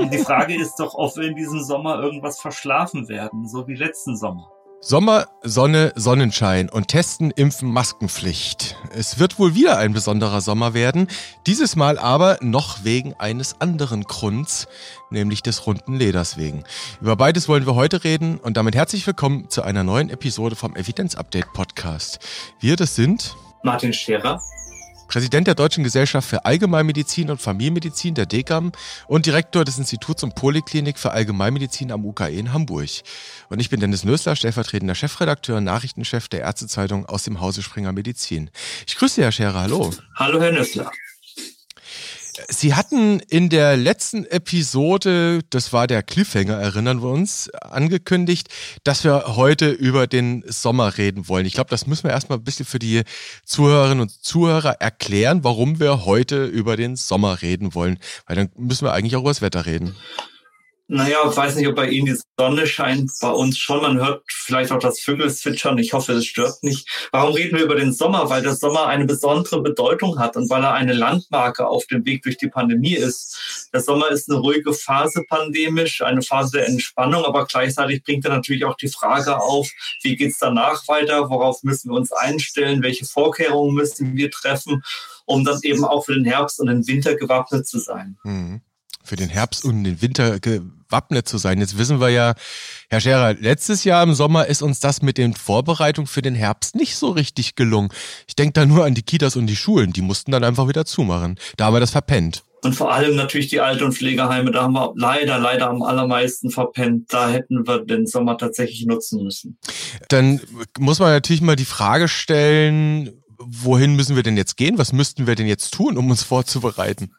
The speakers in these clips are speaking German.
Und die Frage ist doch, ob wir in diesem Sommer irgendwas verschlafen werden, so wie letzten Sommer. Sommer, Sonne, Sonnenschein und Testen, Impfen, Maskenpflicht. Es wird wohl wieder ein besonderer Sommer werden, dieses Mal aber noch wegen eines anderen Grunds, nämlich des runden Leders wegen. Über beides wollen wir heute reden und damit herzlich willkommen zu einer neuen Episode vom Evidenz Update Podcast. Wir, das sind Martin Scherer Präsident der Deutschen Gesellschaft für Allgemeinmedizin und Familienmedizin der DGAM und Direktor des Instituts und Poliklinik für Allgemeinmedizin am UKE in Hamburg. Und ich bin Dennis Nösler, stellvertretender Chefredakteur und Nachrichtenchef der Ärztezeitung aus dem Hause Springer Medizin. Ich grüße Herr Scherer, hallo. Hallo Herr Nösler. Sie hatten in der letzten Episode, das war der Cliffhanger, erinnern wir uns, angekündigt, dass wir heute über den Sommer reden wollen. Ich glaube, das müssen wir erstmal ein bisschen für die Zuhörerinnen und Zuhörer erklären, warum wir heute über den Sommer reden wollen. Weil dann müssen wir eigentlich auch über das Wetter reden. Naja, ich weiß nicht, ob bei Ihnen die Sonne scheint. Bei uns schon. Man hört vielleicht auch das Vögel zwitschern. Ich hoffe, es stört nicht. Warum reden wir über den Sommer? Weil der Sommer eine besondere Bedeutung hat und weil er eine Landmarke auf dem Weg durch die Pandemie ist. Der Sommer ist eine ruhige Phase pandemisch, eine Phase der Entspannung, aber gleichzeitig bringt er natürlich auch die Frage auf, wie geht's danach weiter? Worauf müssen wir uns einstellen? Welche Vorkehrungen müssen wir treffen, um dann eben auch für den Herbst und den Winter gewappnet zu sein? Mhm für den Herbst und den Winter gewappnet zu sein. Jetzt wissen wir ja, Herr Scherer, letztes Jahr im Sommer ist uns das mit den Vorbereitungen für den Herbst nicht so richtig gelungen. Ich denke da nur an die Kitas und die Schulen, die mussten dann einfach wieder zumachen. Da haben wir das verpennt. Und vor allem natürlich die Alt- und Pflegeheime, da haben wir leider, leider am allermeisten verpennt. Da hätten wir den Sommer tatsächlich nutzen müssen. Dann muss man natürlich mal die Frage stellen, wohin müssen wir denn jetzt gehen? Was müssten wir denn jetzt tun, um uns vorzubereiten?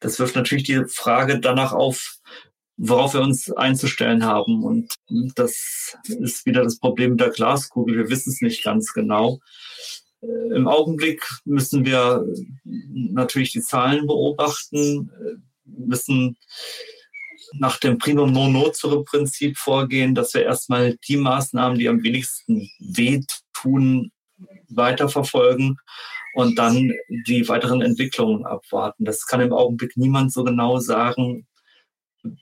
das wirft natürlich die Frage danach auf, worauf wir uns einzustellen haben. Und das ist wieder das Problem der Glaskugel. Wir wissen es nicht ganz genau. Äh, Im Augenblick müssen wir natürlich die Zahlen beobachten, äh, müssen nach dem Primum non nocere Prinzip vorgehen, dass wir erstmal die Maßnahmen, die am wenigsten wehtun, weiterverfolgen und dann die weiteren Entwicklungen abwarten. Das kann im Augenblick niemand so genau sagen,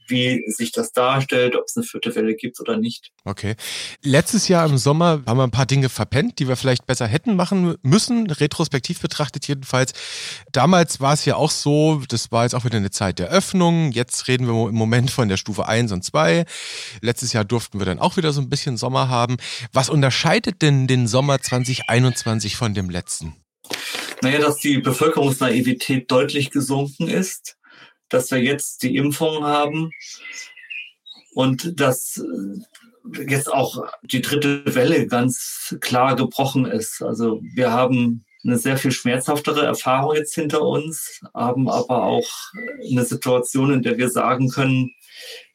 wie sich das darstellt, ob es eine vierte Welle gibt oder nicht. Okay. Letztes Jahr im Sommer haben wir ein paar Dinge verpennt, die wir vielleicht besser hätten machen müssen, retrospektiv betrachtet jedenfalls. Damals war es ja auch so, das war jetzt auch wieder eine Zeit der Öffnung. Jetzt reden wir im Moment von der Stufe 1 und 2. Letztes Jahr durften wir dann auch wieder so ein bisschen Sommer haben. Was unterscheidet denn den Sommer 2021 von dem letzten? Naja, dass die Bevölkerungsnaivität deutlich gesunken ist, dass wir jetzt die Impfung haben und dass äh, jetzt auch die dritte Welle ganz klar gebrochen ist. Also wir haben eine sehr viel schmerzhaftere Erfahrung jetzt hinter uns, haben aber auch eine Situation, in der wir sagen können,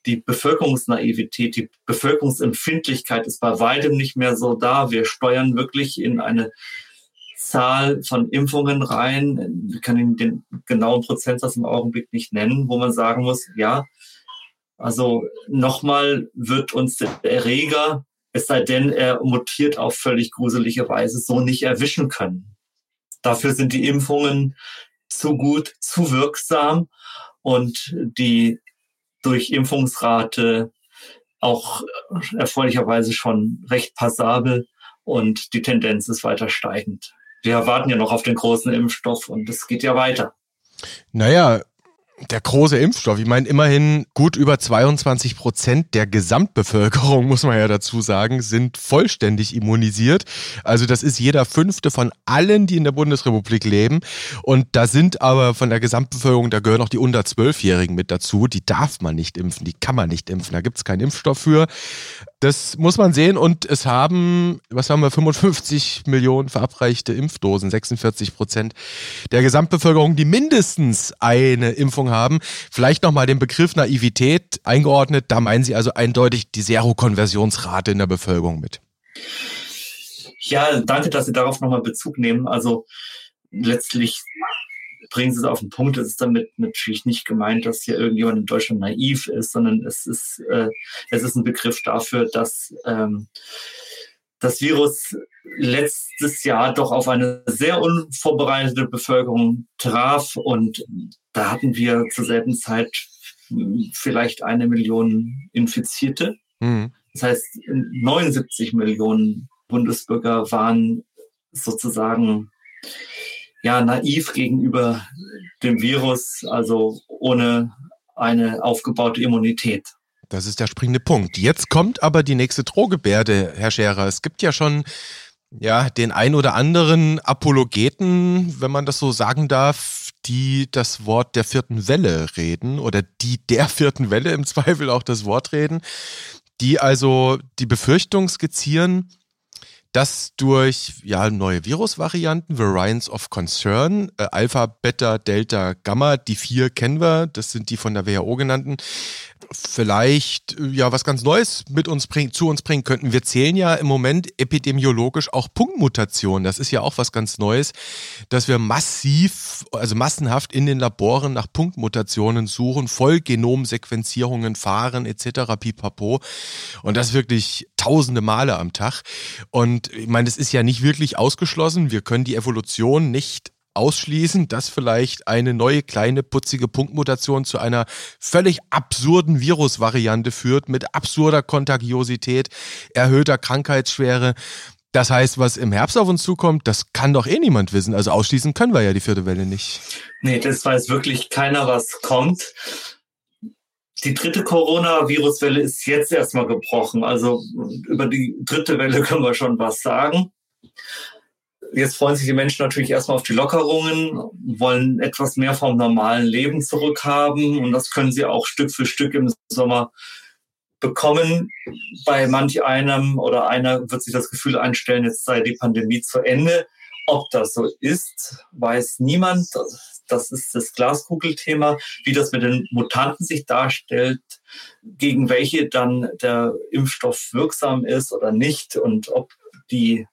die Bevölkerungsnaivität, die Bevölkerungsempfindlichkeit ist bei weitem nicht mehr so da. Wir steuern wirklich in eine Zahl von Impfungen rein. Ich kann Ihnen den genauen Prozentsatz im Augenblick nicht nennen, wo man sagen muss, ja, also nochmal wird uns der Erreger, es sei denn, er mutiert auf völlig gruselige Weise, so nicht erwischen können. Dafür sind die Impfungen zu gut, zu wirksam und die Durchimpfungsrate auch erfreulicherweise schon recht passabel und die Tendenz ist weiter steigend wir warten ja noch auf den großen Impfstoff und es geht ja weiter. Naja, der große Impfstoff. Ich meine, immerhin gut über 22 Prozent der Gesamtbevölkerung, muss man ja dazu sagen, sind vollständig immunisiert. Also das ist jeder fünfte von allen, die in der Bundesrepublik leben. Und da sind aber von der Gesamtbevölkerung, da gehören auch die unter 12-Jährigen mit dazu. Die darf man nicht impfen, die kann man nicht impfen. Da gibt es keinen Impfstoff für. Das muss man sehen und es haben, was haben wir, 55 Millionen verabreichte Impfdosen, 46 Prozent der Gesamtbevölkerung, die mindestens eine Impfung haben. Vielleicht nochmal den Begriff Naivität eingeordnet, da meinen Sie also eindeutig die Serokonversionsrate in der Bevölkerung mit. Ja, danke, dass Sie darauf nochmal Bezug nehmen. Also letztlich bringen Sie es auf den Punkt. Es ist damit natürlich nicht gemeint, dass hier irgendjemand in Deutschland naiv ist, sondern es ist, äh, es ist ein Begriff dafür, dass ähm, das Virus letztes Jahr doch auf eine sehr unvorbereitete Bevölkerung traf und da hatten wir zur selben Zeit vielleicht eine Million Infizierte. Mhm. Das heißt, 79 Millionen Bundesbürger waren sozusagen ja naiv gegenüber dem Virus, also ohne eine aufgebaute Immunität. Das ist der springende Punkt. Jetzt kommt aber die nächste Drohgebärde, Herr Scherer. Es gibt ja schon ja, den ein oder anderen Apologeten, wenn man das so sagen darf, die das Wort der vierten Welle reden oder die der vierten Welle im Zweifel auch das Wort reden, die also die Befürchtung skizzieren, dass durch ja, neue Virusvarianten, Variants of Concern, äh, Alpha, Beta, Delta, Gamma, die vier kennen wir, das sind die von der WHO genannten, vielleicht äh, ja was ganz Neues mit uns bringen, zu uns bringen könnten. Wir zählen ja im Moment epidemiologisch auch Punktmutationen. Das ist ja auch was ganz Neues, dass wir massiv, also massenhaft in den Laboren nach Punktmutationen suchen, Vollgenomsequenzierungen fahren etc. pipapo. Und das wirklich tausende Male am Tag. Und ich meine, es ist ja nicht wirklich ausgeschlossen. Wir können die Evolution nicht ausschließen, dass vielleicht eine neue kleine putzige Punktmutation zu einer völlig absurden Virusvariante führt mit absurder Kontagiosität, erhöhter Krankheitsschwere. Das heißt, was im Herbst auf uns zukommt, das kann doch eh niemand wissen. Also ausschließen können wir ja die vierte Welle nicht. Nee, das weiß wirklich keiner, was kommt. Die dritte Coronavirus-Welle ist jetzt erstmal gebrochen. Also über die dritte Welle können wir schon was sagen. Jetzt freuen sich die Menschen natürlich erstmal auf die Lockerungen, wollen etwas mehr vom normalen Leben zurückhaben und das können sie auch Stück für Stück im Sommer bekommen. Bei manch einem oder einer wird sich das Gefühl einstellen, jetzt sei die Pandemie zu Ende. Ob das so ist, weiß niemand. Das ist das Glaskugelthema, wie das mit den Mutanten sich darstellt, gegen welche dann der Impfstoff wirksam ist oder nicht und ob die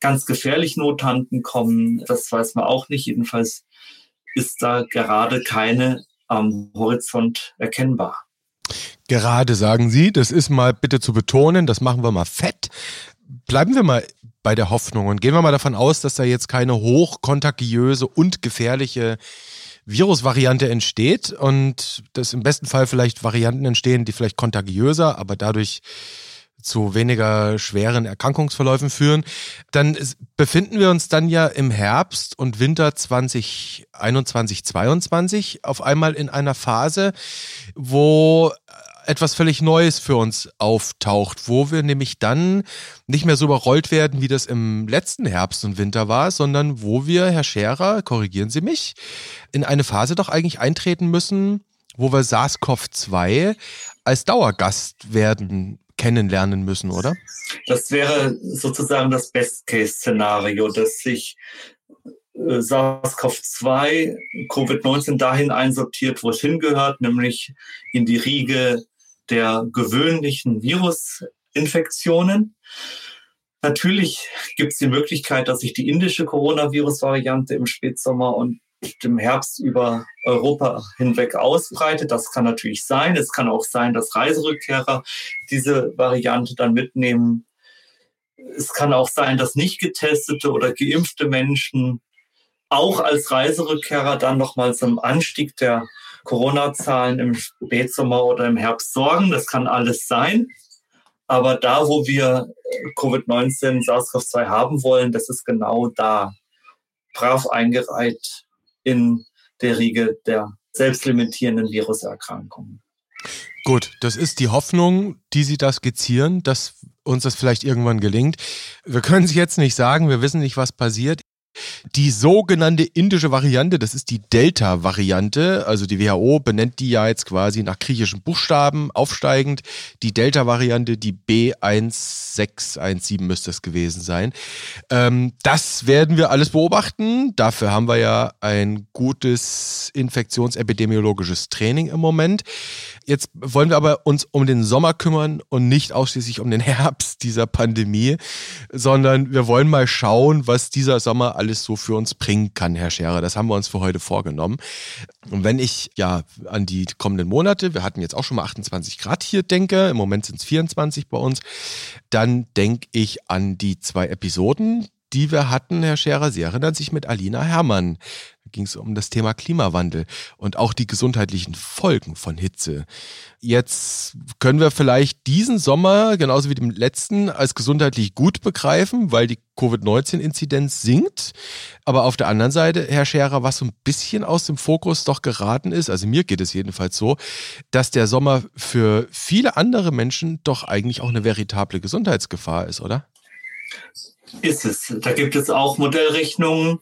ganz gefährlichen Mutanten kommen, das weiß man auch nicht. Jedenfalls ist da gerade keine am Horizont erkennbar. Gerade sagen Sie, das ist mal bitte zu betonen, das machen wir mal fett. Bleiben wir mal bei der Hoffnung und gehen wir mal davon aus, dass da jetzt keine hochkontagiöse und gefährliche Virusvariante entsteht und dass im besten Fall vielleicht Varianten entstehen, die vielleicht kontagiöser, aber dadurch zu weniger schweren Erkrankungsverläufen führen, dann befinden wir uns dann ja im Herbst und Winter 2021, 2022 auf einmal in einer Phase, wo etwas völlig Neues für uns auftaucht, wo wir nämlich dann nicht mehr so überrollt werden, wie das im letzten Herbst und Winter war, sondern wo wir, Herr Scherer, korrigieren Sie mich, in eine Phase doch eigentlich eintreten müssen, wo wir SARS-CoV-2 als Dauergast werden kennenlernen müssen, oder? Das wäre sozusagen das Best-Case-Szenario, dass sich äh, SARS-CoV-2, Covid-19 dahin einsortiert, wo es hingehört, nämlich in die Riege der gewöhnlichen Virusinfektionen. Natürlich gibt es die Möglichkeit, dass sich die indische Coronavirus-Variante im Spätsommer und im Herbst über Europa hinweg ausbreitet. Das kann natürlich sein. Es kann auch sein, dass Reiserückkehrer diese Variante dann mitnehmen. Es kann auch sein, dass nicht getestete oder geimpfte Menschen auch als Reiserückkehrer dann nochmal zum Anstieg der Corona-Zahlen im Spätsommer oder im Herbst sorgen. Das kann alles sein. Aber da, wo wir Covid-19, SARS-CoV-2 haben wollen, das ist genau da. Brav eingereiht in der Riege der selbstlimitierenden Viruserkrankungen. Gut, das ist die Hoffnung, die Sie da skizzieren, dass uns das vielleicht irgendwann gelingt. Wir können es jetzt nicht sagen, wir wissen nicht, was passiert. Die sogenannte indische Variante, das ist die Delta-Variante, also die WHO benennt die ja jetzt quasi nach griechischen Buchstaben aufsteigend. Die Delta-Variante, die B1617 müsste es gewesen sein. Ähm, das werden wir alles beobachten. Dafür haben wir ja ein gutes infektionsepidemiologisches Training im Moment. Jetzt wollen wir aber uns um den Sommer kümmern und nicht ausschließlich um den Herbst dieser Pandemie, sondern wir wollen mal schauen, was dieser Sommer alles so für uns bringen kann, Herr Scherer. Das haben wir uns für heute vorgenommen. Und wenn ich ja an die kommenden Monate, wir hatten jetzt auch schon mal 28 Grad hier denke, im Moment sind es 24 bei uns, dann denke ich an die zwei Episoden, die wir hatten, Herr Scherer, Sie erinnern sich mit Alina Herrmann. Ging es um das Thema Klimawandel und auch die gesundheitlichen Folgen von Hitze. Jetzt können wir vielleicht diesen Sommer, genauso wie den letzten, als gesundheitlich gut begreifen, weil die Covid-19-Inzidenz sinkt. Aber auf der anderen Seite, Herr Scherer, was so ein bisschen aus dem Fokus doch geraten ist, also mir geht es jedenfalls so, dass der Sommer für viele andere Menschen doch eigentlich auch eine veritable Gesundheitsgefahr ist, oder? Ist es. Da gibt es auch Modellrechnungen.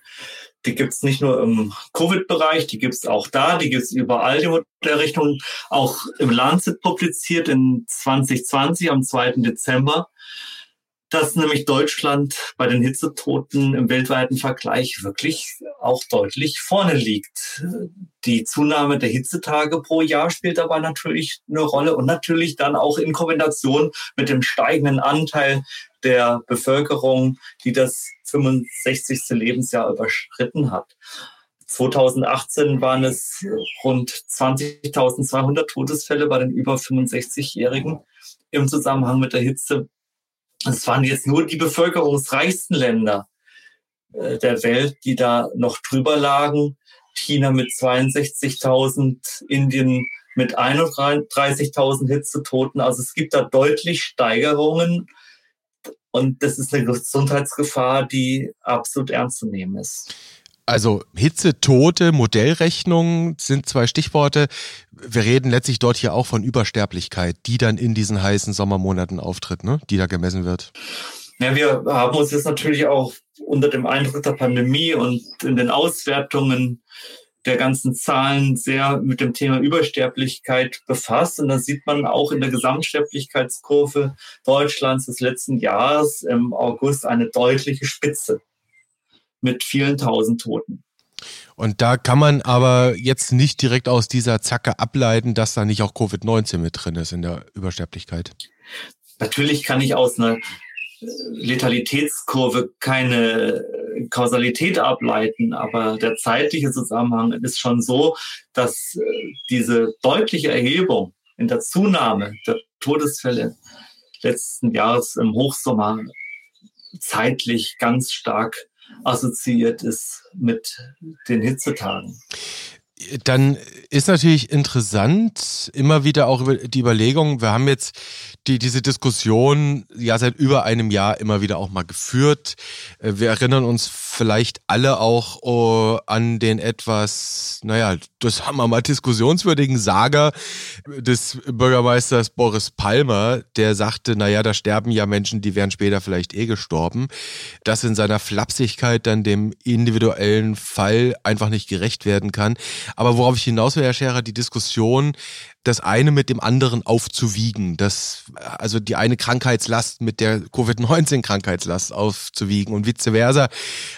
Die gibt es nicht nur im Covid-Bereich, die gibt es auch da, die gibt es überall, die Modellrechnungen, auch im Lancet publiziert in 2020 am 2. Dezember dass nämlich Deutschland bei den Hitzetoten im weltweiten Vergleich wirklich auch deutlich vorne liegt. Die Zunahme der Hitzetage pro Jahr spielt dabei natürlich eine Rolle und natürlich dann auch in Kombination mit dem steigenden Anteil der Bevölkerung, die das 65. Lebensjahr überschritten hat. 2018 waren es rund 20.200 Todesfälle bei den über 65-Jährigen im Zusammenhang mit der Hitze es waren jetzt nur die bevölkerungsreichsten Länder äh, der Welt, die da noch drüber lagen. China mit 62.000, Indien mit 31.000 Hitzetoten. Also es gibt da deutlich Steigerungen. Und das ist eine Gesundheitsgefahr, die absolut ernst zu nehmen ist. Also Hitze, Tote, Modellrechnung sind zwei Stichworte. Wir reden letztlich dort hier auch von Übersterblichkeit, die dann in diesen heißen Sommermonaten auftritt, ne? die da gemessen wird. Ja, wir haben uns jetzt natürlich auch unter dem Eindruck der Pandemie und in den Auswertungen der ganzen Zahlen sehr mit dem Thema Übersterblichkeit befasst. Und da sieht man auch in der Gesamtsterblichkeitskurve Deutschlands des letzten Jahres im August eine deutliche Spitze mit vielen tausend Toten. Und da kann man aber jetzt nicht direkt aus dieser Zacke ableiten, dass da nicht auch Covid-19 mit drin ist in der Übersterblichkeit. Natürlich kann ich aus einer Letalitätskurve keine Kausalität ableiten, aber der zeitliche Zusammenhang ist schon so, dass äh, diese deutliche Erhebung in der Zunahme der Todesfälle letzten Jahres im Hochsommer zeitlich ganz stark assoziiert ist mit den Hitzetagen. Dann ist natürlich interessant, immer wieder auch die Überlegung, wir haben jetzt die, diese Diskussion ja seit über einem Jahr immer wieder auch mal geführt. Äh, wir erinnern uns vielleicht alle auch oh, an den etwas, naja, das haben wir mal diskussionswürdigen Sager des Bürgermeisters Boris Palmer, der sagte, naja, da sterben ja Menschen, die wären später vielleicht eh gestorben. Das in seiner Flapsigkeit dann dem individuellen Fall einfach nicht gerecht werden kann. Aber worauf ich hinaus will, Herr Scherer, die Diskussion, das eine mit dem anderen aufzuwiegen, das, also die eine Krankheitslast mit der Covid-19-Krankheitslast aufzuwiegen und vice versa,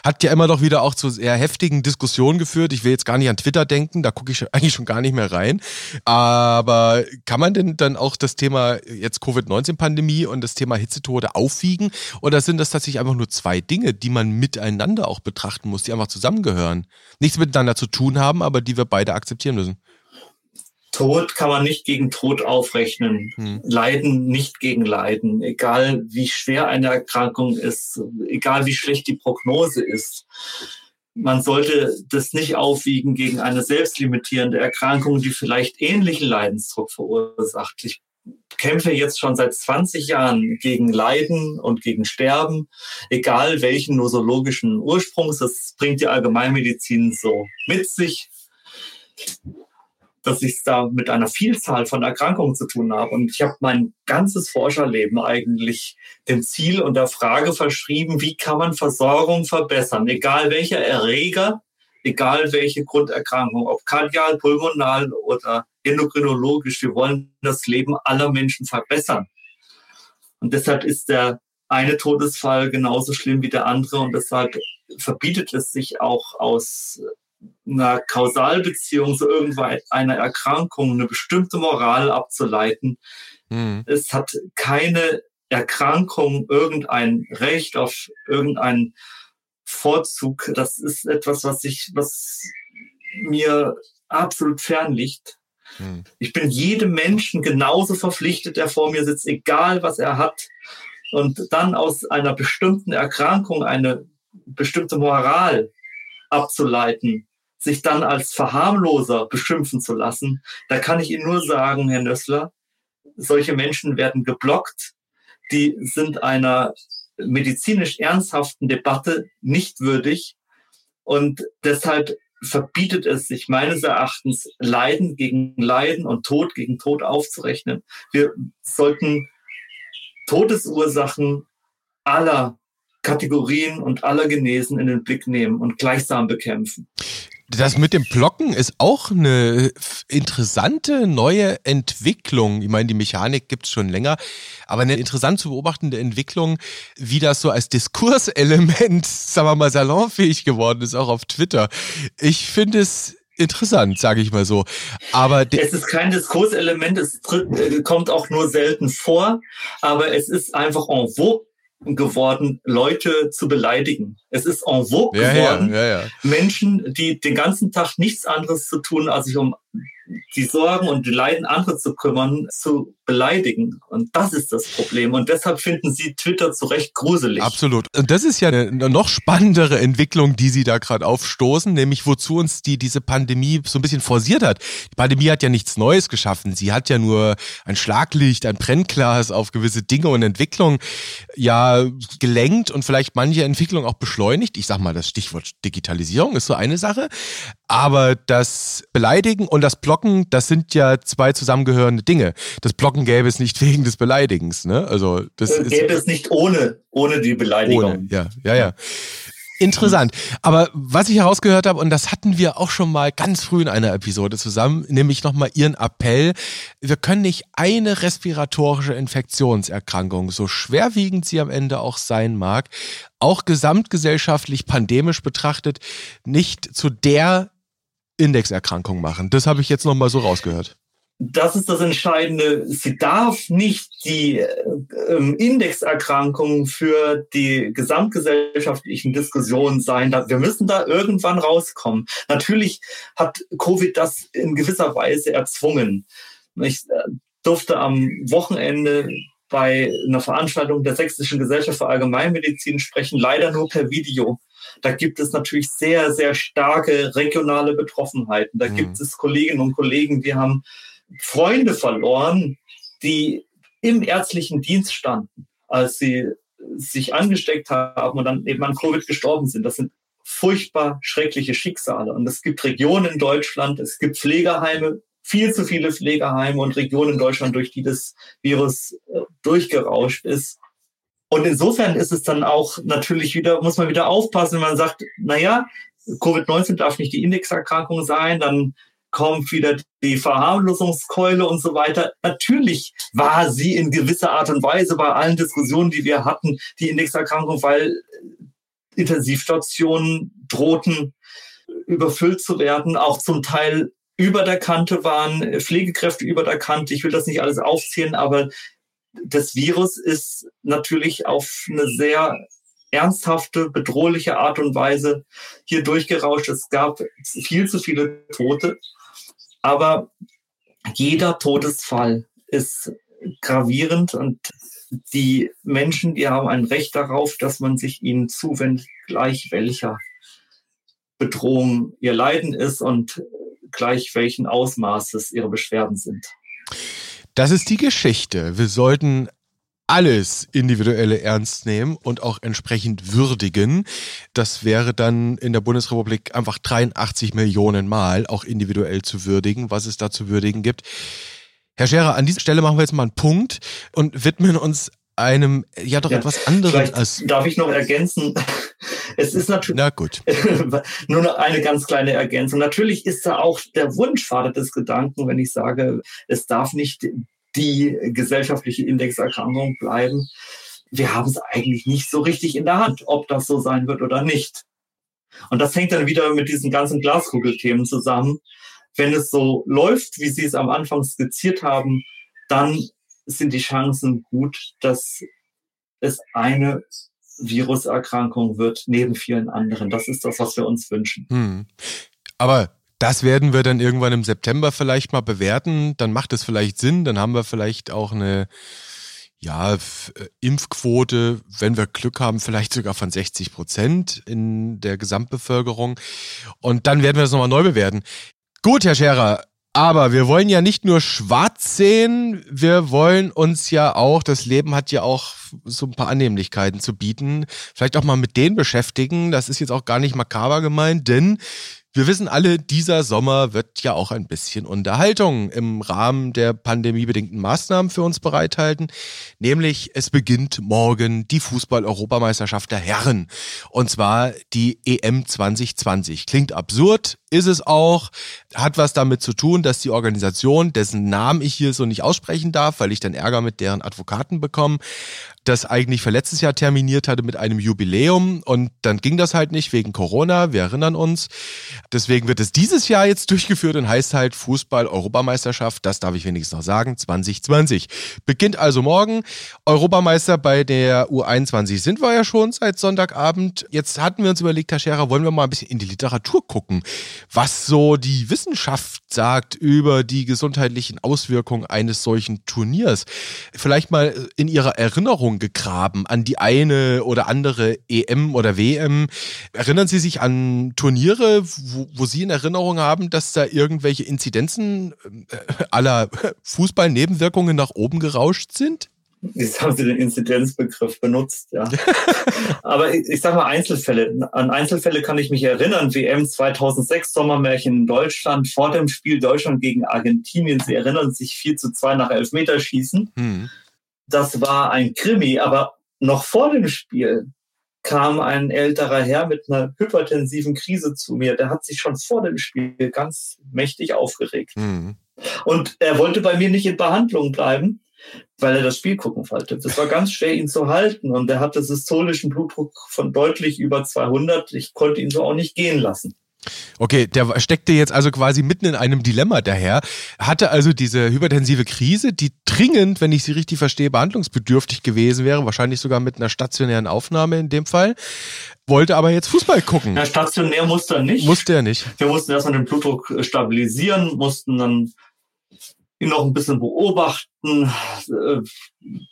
hat ja immer noch wieder auch zu sehr heftigen Diskussionen geführt. Ich will jetzt gar nicht an Twitter denken, da gucke ich eigentlich schon gar nicht mehr rein. Aber kann man denn dann auch das Thema jetzt Covid-19-Pandemie und das Thema Hitzetode aufwiegen? Oder sind das tatsächlich einfach nur zwei Dinge, die man miteinander auch betrachten muss, die einfach zusammengehören? Nichts miteinander zu tun haben, aber die wir beide akzeptieren müssen? Tod kann man nicht gegen Tod aufrechnen. Hm. Leiden nicht gegen Leiden. Egal wie schwer eine Erkrankung ist, egal wie schlecht die Prognose ist. Man sollte das nicht aufwiegen gegen eine selbstlimitierende Erkrankung, die vielleicht ähnlichen Leidensdruck verursacht. Ich kämpfe jetzt schon seit 20 Jahren gegen Leiden und gegen Sterben, egal welchen nosologischen Ursprungs. Das bringt die Allgemeinmedizin so mit sich dass ich es da mit einer Vielzahl von Erkrankungen zu tun habe. Und ich habe mein ganzes Forscherleben eigentlich dem Ziel und der Frage verschrieben, wie kann man Versorgung verbessern, egal welcher Erreger, egal welche Grunderkrankung, ob kardial, pulmonal oder endokrinologisch. Wir wollen das Leben aller Menschen verbessern. Und deshalb ist der eine Todesfall genauso schlimm wie der andere und deshalb verbietet es sich auch aus einer Kausalbeziehung zu irgendeiner Erkrankung eine bestimmte Moral abzuleiten. Mhm. Es hat keine Erkrankung irgendein Recht auf irgendeinen Vorzug. Das ist etwas, was ich, was mir absolut fern liegt. Mhm. Ich bin jedem Menschen genauso verpflichtet, der vor mir sitzt, egal was er hat. Und dann aus einer bestimmten Erkrankung eine bestimmte Moral abzuleiten, sich dann als Verharmloser beschimpfen zu lassen, da kann ich Ihnen nur sagen, Herr Nössler, solche Menschen werden geblockt, die sind einer medizinisch ernsthaften Debatte nicht würdig und deshalb verbietet es sich meines Erachtens, Leiden gegen Leiden und Tod gegen Tod aufzurechnen. Wir sollten Todesursachen aller Kategorien und aller Genesen in den Blick nehmen und gleichsam bekämpfen. Das mit dem Blocken ist auch eine interessante neue Entwicklung. Ich meine, die Mechanik gibt's schon länger, aber eine interessant zu beobachtende Entwicklung, wie das so als Diskurselement, sagen wir mal, salonfähig geworden ist, auch auf Twitter. Ich finde es interessant, sage ich mal so. Aber es ist kein Diskurselement, es äh, kommt auch nur selten vor, aber es ist einfach en vogue geworden, Leute zu beleidigen. Es ist en vogue ja, geworden, ja, ja, Menschen, die den ganzen Tag nichts anderes zu tun, als sich um die Sorgen und die Leiden anderer zu kümmern, zu beleidigen. Und das ist das Problem. Und deshalb finden Sie Twitter zu Recht gruselig. Absolut. Und das ist ja eine, noch spannendere Entwicklung, die Sie da gerade aufstoßen, nämlich wozu uns die, diese Pandemie so ein bisschen forciert hat. Die Pandemie hat ja nichts Neues geschaffen. Sie hat ja nur ein Schlaglicht, ein Brennglas auf gewisse Dinge und Entwicklungen ja gelenkt und vielleicht manche Entwicklungen auch beschleunigt. Ich sag mal, das Stichwort Digitalisierung ist so eine Sache. Aber das Beleidigen und das Blocken, das sind ja zwei zusammengehörende Dinge. Das Blocken gäbe es nicht wegen des Beleidigens, ne? Also das äh, gäbe ist, es nicht ohne, ohne die Beleidigung. Ohne, ja, ja, ja. Interessant. Aber was ich herausgehört habe, und das hatten wir auch schon mal ganz früh in einer Episode zusammen, nämlich nochmal Ihren Appell, wir können nicht eine respiratorische Infektionserkrankung, so schwerwiegend sie am Ende auch sein mag, auch gesamtgesellschaftlich pandemisch betrachtet, nicht zu der Indexerkrankung machen. Das habe ich jetzt nochmal so rausgehört. Das ist das Entscheidende. Sie darf nicht die äh, Indexerkrankung für die gesamtgesellschaftlichen Diskussionen sein. Wir müssen da irgendwann rauskommen. Natürlich hat Covid das in gewisser Weise erzwungen. Ich äh, durfte am Wochenende bei einer Veranstaltung der Sächsischen Gesellschaft für Allgemeinmedizin sprechen, leider nur per Video. Da gibt es natürlich sehr, sehr starke regionale Betroffenheiten. Da mhm. gibt es Kolleginnen und Kollegen, die haben Freunde verloren, die im ärztlichen Dienst standen, als sie sich angesteckt haben und dann eben an Covid gestorben sind. Das sind furchtbar schreckliche Schicksale. Und es gibt Regionen in Deutschland, es gibt Pflegeheime, viel zu viele Pflegeheime und Regionen in Deutschland, durch die das Virus äh, durchgerauscht ist. Und insofern ist es dann auch natürlich wieder, muss man wieder aufpassen, wenn man sagt, naja, Covid-19 darf nicht die Indexerkrankung sein, dann kommt wieder die Verharmlosungskeule und so weiter. Natürlich war sie in gewisser Art und Weise bei allen Diskussionen, die wir hatten, die Indexerkrankung, weil Intensivstationen drohten überfüllt zu werden, auch zum Teil über der Kante waren, Pflegekräfte über der Kante. Ich will das nicht alles aufzählen, aber das Virus ist natürlich auf eine sehr ernsthafte, bedrohliche Art und Weise hier durchgerauscht. Es gab viel zu viele Tote. Aber jeder Todesfall ist gravierend und die Menschen, die haben ein Recht darauf, dass man sich ihnen zuwendet, gleich welcher Bedrohung ihr Leiden ist und gleich welchen Ausmaßes ihre Beschwerden sind. Das ist die Geschichte. Wir sollten alles Individuelle ernst nehmen und auch entsprechend würdigen. Das wäre dann in der Bundesrepublik einfach 83 Millionen Mal auch individuell zu würdigen, was es da zu würdigen gibt. Herr Scherer, an dieser Stelle machen wir jetzt mal einen Punkt und widmen uns einem ja doch ja, etwas anderem als. Darf ich noch ergänzen? Es ist natürlich. Na gut. nur noch eine ganz kleine Ergänzung. Natürlich ist da auch der Wunschvater des Gedanken, wenn ich sage, es darf nicht die gesellschaftliche Indexerkrankung bleiben. Wir haben es eigentlich nicht so richtig in der Hand, ob das so sein wird oder nicht. Und das hängt dann wieder mit diesen ganzen Glaskugelthemen zusammen. Wenn es so läuft, wie Sie es am Anfang skizziert haben, dann sind die Chancen gut, dass es eine Viruserkrankung wird, neben vielen anderen. Das ist das, was wir uns wünschen. Hm. Aber das werden wir dann irgendwann im September vielleicht mal bewerten. Dann macht es vielleicht Sinn. Dann haben wir vielleicht auch eine, ja, äh, Impfquote, wenn wir Glück haben, vielleicht sogar von 60 Prozent in der Gesamtbevölkerung. Und dann werden wir das nochmal neu bewerten. Gut, Herr Scherer, aber wir wollen ja nicht nur schwarz sehen, wir wollen uns ja auch, das Leben hat ja auch so ein paar Annehmlichkeiten zu bieten, vielleicht auch mal mit denen beschäftigen. Das ist jetzt auch gar nicht makaber gemeint, denn wir wissen alle, dieser Sommer wird ja auch ein bisschen Unterhaltung im Rahmen der pandemiebedingten Maßnahmen für uns bereithalten. Nämlich es beginnt morgen die Fußball-Europameisterschaft der Herren. Und zwar die EM 2020. Klingt absurd, ist es auch. Hat was damit zu tun, dass die Organisation, dessen Namen ich hier so nicht aussprechen darf, weil ich dann Ärger mit deren Advokaten bekomme, das eigentlich für letztes Jahr terminiert hatte mit einem Jubiläum und dann ging das halt nicht wegen Corona, wir erinnern uns. Deswegen wird es dieses Jahr jetzt durchgeführt und heißt halt Fußball-Europameisterschaft, das darf ich wenigstens noch sagen, 2020. Beginnt also morgen. Europameister bei der U21 sind wir ja schon seit Sonntagabend. Jetzt hatten wir uns überlegt, Herr Scherer, wollen wir mal ein bisschen in die Literatur gucken, was so die Wissenschaft sagt über die gesundheitlichen Auswirkungen eines solchen Turniers. Vielleicht mal in Ihrer Erinnerung gegraben an die eine oder andere EM oder WM. Erinnern Sie sich an Turniere, wo, wo Sie in Erinnerung haben, dass da irgendwelche Inzidenzen äh, aller Fußballnebenwirkungen nach oben gerauscht sind? Jetzt haben Sie den Inzidenzbegriff benutzt, ja. Aber ich, ich sage mal Einzelfälle. An Einzelfälle kann ich mich erinnern. WM 2006, Sommermärchen in Deutschland, vor dem Spiel Deutschland gegen Argentinien. Sie erinnern sich 4 zu 2 nach Elfmeterschießen. Hm das war ein Krimi, aber noch vor dem Spiel kam ein älterer Herr mit einer hypertensiven Krise zu mir. Der hat sich schon vor dem Spiel ganz mächtig aufgeregt. Mhm. Und er wollte bei mir nicht in Behandlung bleiben, weil er das Spiel gucken wollte. Das war ganz schwer, ihn zu halten. Und er hatte systolischen Blutdruck von deutlich über 200. Ich konnte ihn so auch nicht gehen lassen. Okay, der steckte jetzt also quasi mitten in einem Dilemma daher, hatte also diese hypertensive Krise, die dringend, wenn ich sie richtig verstehe, behandlungsbedürftig gewesen wäre, wahrscheinlich sogar mit einer stationären Aufnahme in dem Fall, wollte aber jetzt Fußball gucken. Ja, stationär musste er nicht. Musste er nicht. Wir mussten erstmal den Blutdruck stabilisieren, mussten dann ihn noch ein bisschen beobachten. Äh,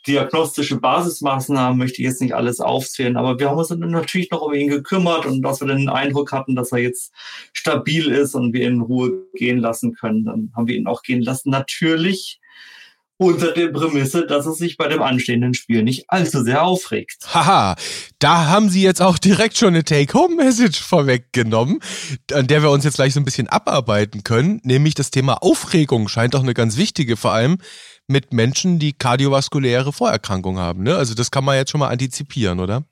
diagnostische Basismaßnahmen möchte ich jetzt nicht alles aufzählen, aber wir haben uns natürlich noch um ihn gekümmert und dass wir den Eindruck hatten, dass er jetzt stabil ist und wir ihn in Ruhe gehen lassen können, dann haben wir ihn auch gehen lassen. Natürlich unter der Prämisse, dass es sich bei dem anstehenden Spiel nicht allzu sehr aufregt. Haha, da haben Sie jetzt auch direkt schon eine Take-Home-Message vorweggenommen, an der wir uns jetzt gleich so ein bisschen abarbeiten können, nämlich das Thema Aufregung scheint doch eine ganz wichtige, vor allem mit Menschen, die kardiovaskuläre Vorerkrankungen haben. Ne? Also das kann man jetzt schon mal antizipieren, oder?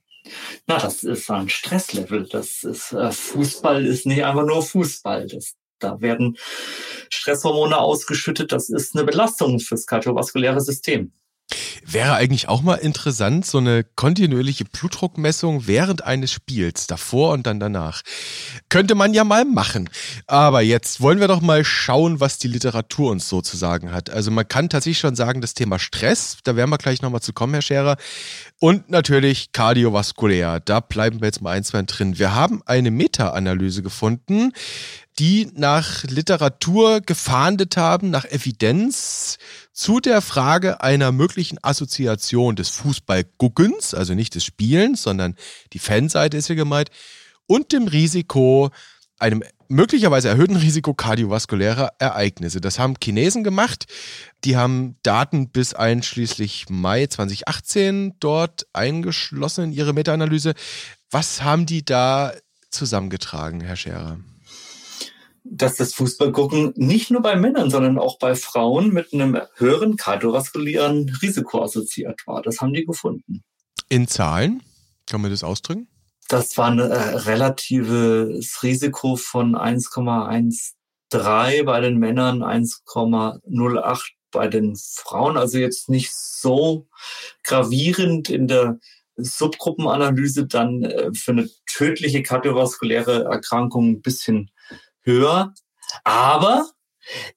Na, das ist ein Stresslevel. Das ist äh, Fußball ist nicht einfach nur Fußball. Das da werden Stresshormone ausgeschüttet. Das ist eine Belastung fürs kardiovaskuläre System. Wäre eigentlich auch mal interessant, so eine kontinuierliche Blutdruckmessung während eines Spiels, davor und dann danach. Könnte man ja mal machen. Aber jetzt wollen wir doch mal schauen, was die Literatur uns so zu sagen hat. Also man kann tatsächlich schon sagen, das Thema Stress, da werden wir gleich nochmal zu kommen, Herr Scherer. Und natürlich kardiovaskulär, da bleiben wir jetzt mal ein, zwei drin. Wir haben eine Meta-Analyse gefunden, die nach Literatur gefahndet haben, nach Evidenz zu der Frage einer möglichen Assoziation des Fußballguckens, also nicht des Spielens, sondern die Fanseite ist hier gemeint, und dem Risiko, einem möglicherweise erhöhten Risiko kardiovaskulärer Ereignisse. Das haben Chinesen gemacht. Die haben Daten bis einschließlich Mai 2018 dort eingeschlossen in ihre Meta-Analyse. Was haben die da zusammengetragen, Herr Scherer? Dass das Fußballgucken nicht nur bei Männern, sondern auch bei Frauen mit einem höheren kardiovaskulären Risiko assoziiert war. Das haben die gefunden. In Zahlen? Kann man das ausdrücken? Das war ein äh, relatives Risiko von 1,13 bei den Männern, 1,08 bei den Frauen. Also jetzt nicht so gravierend in der Subgruppenanalyse dann äh, für eine tödliche kardiovaskuläre Erkrankung ein bisschen höher. Aber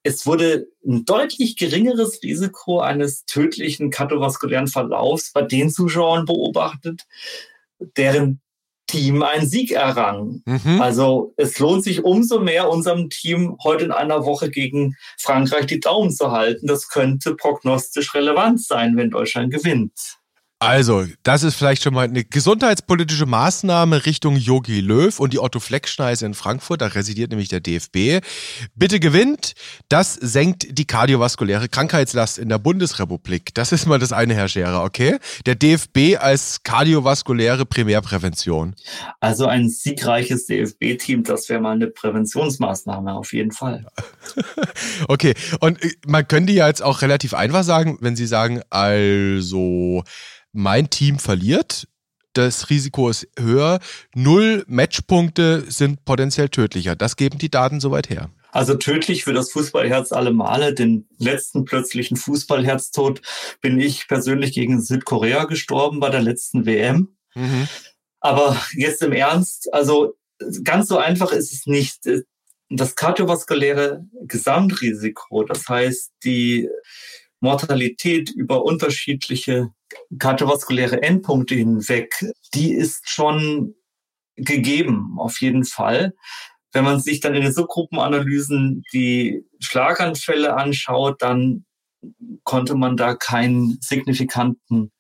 es wurde ein deutlich geringeres Risiko eines tödlichen kardiovaskulären Verlaufs bei den Zuschauern beobachtet, deren Team einen Sieg errang. Mhm. Also es lohnt sich umso mehr, unserem Team heute in einer Woche gegen Frankreich die Daumen zu halten. Das könnte prognostisch relevant sein, wenn Deutschland gewinnt. Also, das ist vielleicht schon mal eine gesundheitspolitische Maßnahme Richtung Yogi Löw und die Otto Fleck-Schneise in Frankfurt. Da residiert nämlich der DFB. Bitte gewinnt. Das senkt die kardiovaskuläre Krankheitslast in der Bundesrepublik. Das ist mal das eine, Herr Scherer, okay? Der DFB als kardiovaskuläre Primärprävention. Also ein siegreiches DFB-Team, das wäre mal eine Präventionsmaßnahme auf jeden Fall. okay, und äh, man könnte ja jetzt auch relativ einfach sagen, wenn Sie sagen, also mein Team verliert, das Risiko ist höher, null Matchpunkte sind potenziell tödlicher. Das geben die Daten soweit her. Also tödlich für das Fußballherz alle Male. Den letzten plötzlichen Fußballherztod bin ich persönlich gegen Südkorea gestorben bei der letzten WM. Mhm. Aber jetzt im Ernst, also ganz so einfach ist es nicht. Das kardiovaskuläre Gesamtrisiko, das heißt die Mortalität über unterschiedliche kardiovaskuläre Endpunkte hinweg, die ist schon gegeben, auf jeden Fall. Wenn man sich dann in den Subgruppenanalysen die Schlaganfälle anschaut, dann konnte man da keinen signifikanten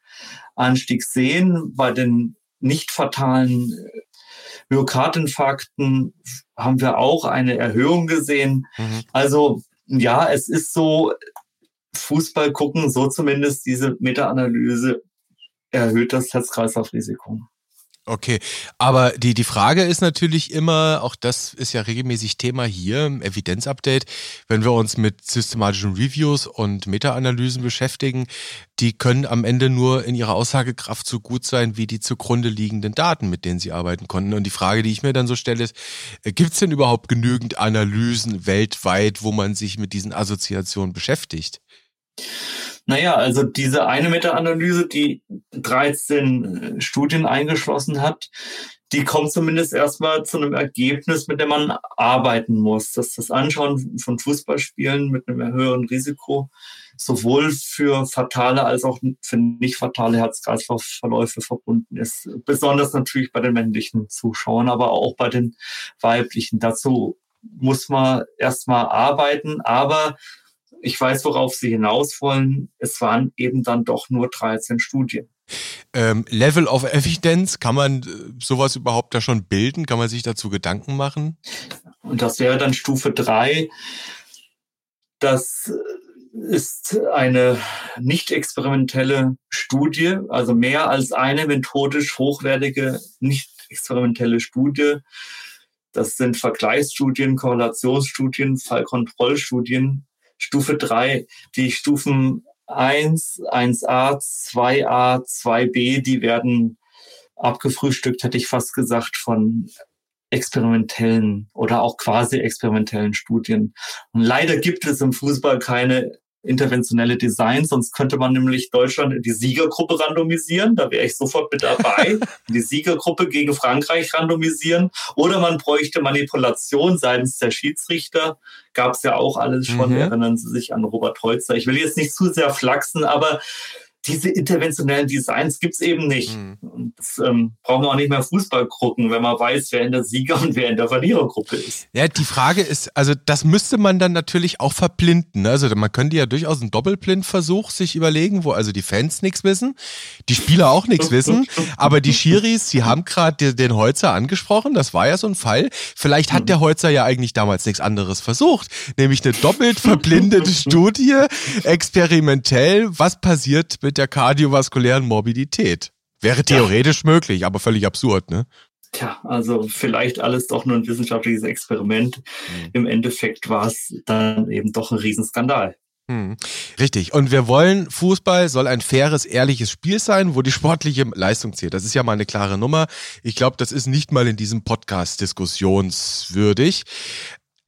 Anstieg sehen. Bei den nicht fatalen Myokardinfarkten haben wir auch eine Erhöhung gesehen. Mhm. Also ja, es ist so, Fußball gucken, so zumindest diese Meta-Analyse erhöht das Herz-Kreislauf-Risiko. Okay, aber die, die Frage ist natürlich immer, auch das ist ja regelmäßig Thema hier im Evidenzupdate, wenn wir uns mit systematischen Reviews und Meta-Analysen beschäftigen, die können am Ende nur in ihrer Aussagekraft so gut sein wie die zugrunde liegenden Daten, mit denen sie arbeiten konnten. Und die Frage, die ich mir dann so stelle, ist, äh, gibt es denn überhaupt genügend Analysen weltweit, wo man sich mit diesen Assoziationen beschäftigt? Naja, also diese eine Meta-Analyse, die 13 äh, Studien eingeschlossen hat, die kommt zumindest erstmal zu einem Ergebnis, mit dem man arbeiten muss. Dass das Anschauen von Fußballspielen mit einem höheren Risiko sowohl für fatale als auch für nicht fatale Herz-Kreislauf-Verläufe verbunden ist. Besonders natürlich bei den männlichen Zuschauern, aber auch bei den weiblichen. Dazu muss man erstmal arbeiten, aber ich weiß, worauf Sie hinaus wollen. Es waren eben dann doch nur 13 Studien. Ähm, Level of Evidence, kann man äh, sowas überhaupt da schon bilden? Kann man sich dazu Gedanken machen? Und das wäre dann Stufe 3. Das ist eine nicht experimentelle Studie, also mehr als eine methodisch hochwertige nicht experimentelle Studie. Das sind Vergleichsstudien, Korrelationsstudien, Fallkontrollstudien, Stufe 3, die Stufen 1, 1a, 2a, 2b, die werden abgefrühstückt, hätte ich fast gesagt, von experimentellen oder auch quasi experimentellen Studien. Und leider gibt es im Fußball keine interventionelle Design, sonst könnte man nämlich Deutschland in die Siegergruppe randomisieren, da wäre ich sofort mit dabei, die Siegergruppe gegen Frankreich randomisieren oder man bräuchte Manipulation seitens der Schiedsrichter, gab es ja auch alles schon, mhm. erinnern Sie sich an Robert Holzer. Ich will jetzt nicht zu sehr flachsen, aber diese interventionellen Designs gibt's eben nicht. Mhm. Und das ähm, brauchen wir auch nicht mehr Fußball gucken, wenn man weiß, wer in der Sieger- und wer in der Verlierergruppe ist. Ja, die Frage ist, also das müsste man dann natürlich auch verblinden. Ne? Also man könnte ja durchaus einen Doppelblindversuch sich überlegen, wo also die Fans nichts wissen, die Spieler auch nichts wissen, aber die Schiris, sie haben gerade den Holzer angesprochen, das war ja so ein Fall. Vielleicht hat der Holzer ja eigentlich damals nichts anderes versucht, nämlich eine doppelt verblindete Studie, experimentell, was passiert mit mit der kardiovaskulären Morbidität. Wäre theoretisch ja. möglich, aber völlig absurd, ne? Tja, also vielleicht alles doch nur ein wissenschaftliches Experiment. Mhm. Im Endeffekt war es dann eben doch ein Riesenskandal. Hm. Richtig. Und wir wollen, Fußball soll ein faires, ehrliches Spiel sein, wo die sportliche Leistung zählt. Das ist ja mal eine klare Nummer. Ich glaube, das ist nicht mal in diesem Podcast diskussionswürdig.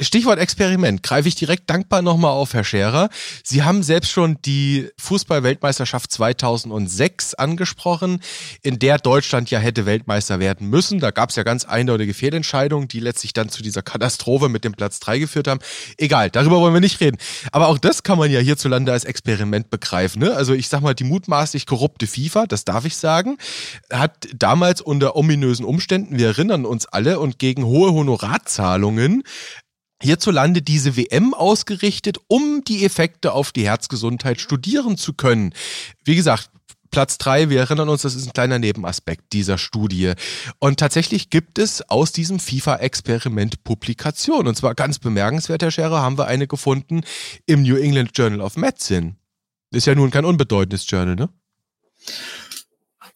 Stichwort Experiment. Greife ich direkt dankbar nochmal auf, Herr Scherer. Sie haben selbst schon die Fußball-Weltmeisterschaft 2006 angesprochen, in der Deutschland ja hätte Weltmeister werden müssen. Da gab es ja ganz eindeutige Fehlentscheidungen, die letztlich dann zu dieser Katastrophe mit dem Platz 3 geführt haben. Egal, darüber wollen wir nicht reden. Aber auch das kann man ja hierzulande als Experiment begreifen. Ne? Also ich sag mal, die mutmaßlich korrupte FIFA, das darf ich sagen, hat damals unter ominösen Umständen, wir erinnern uns alle, und gegen hohe Honorarzahlungen hierzulande diese WM ausgerichtet, um die Effekte auf die Herzgesundheit studieren zu können. Wie gesagt, Platz drei, wir erinnern uns, das ist ein kleiner Nebenaspekt dieser Studie. Und tatsächlich gibt es aus diesem FIFA-Experiment Publikationen. Und zwar ganz bemerkenswert, Herr Scherer, haben wir eine gefunden im New England Journal of Medicine. Ist ja nun kein unbedeutendes Journal, ne?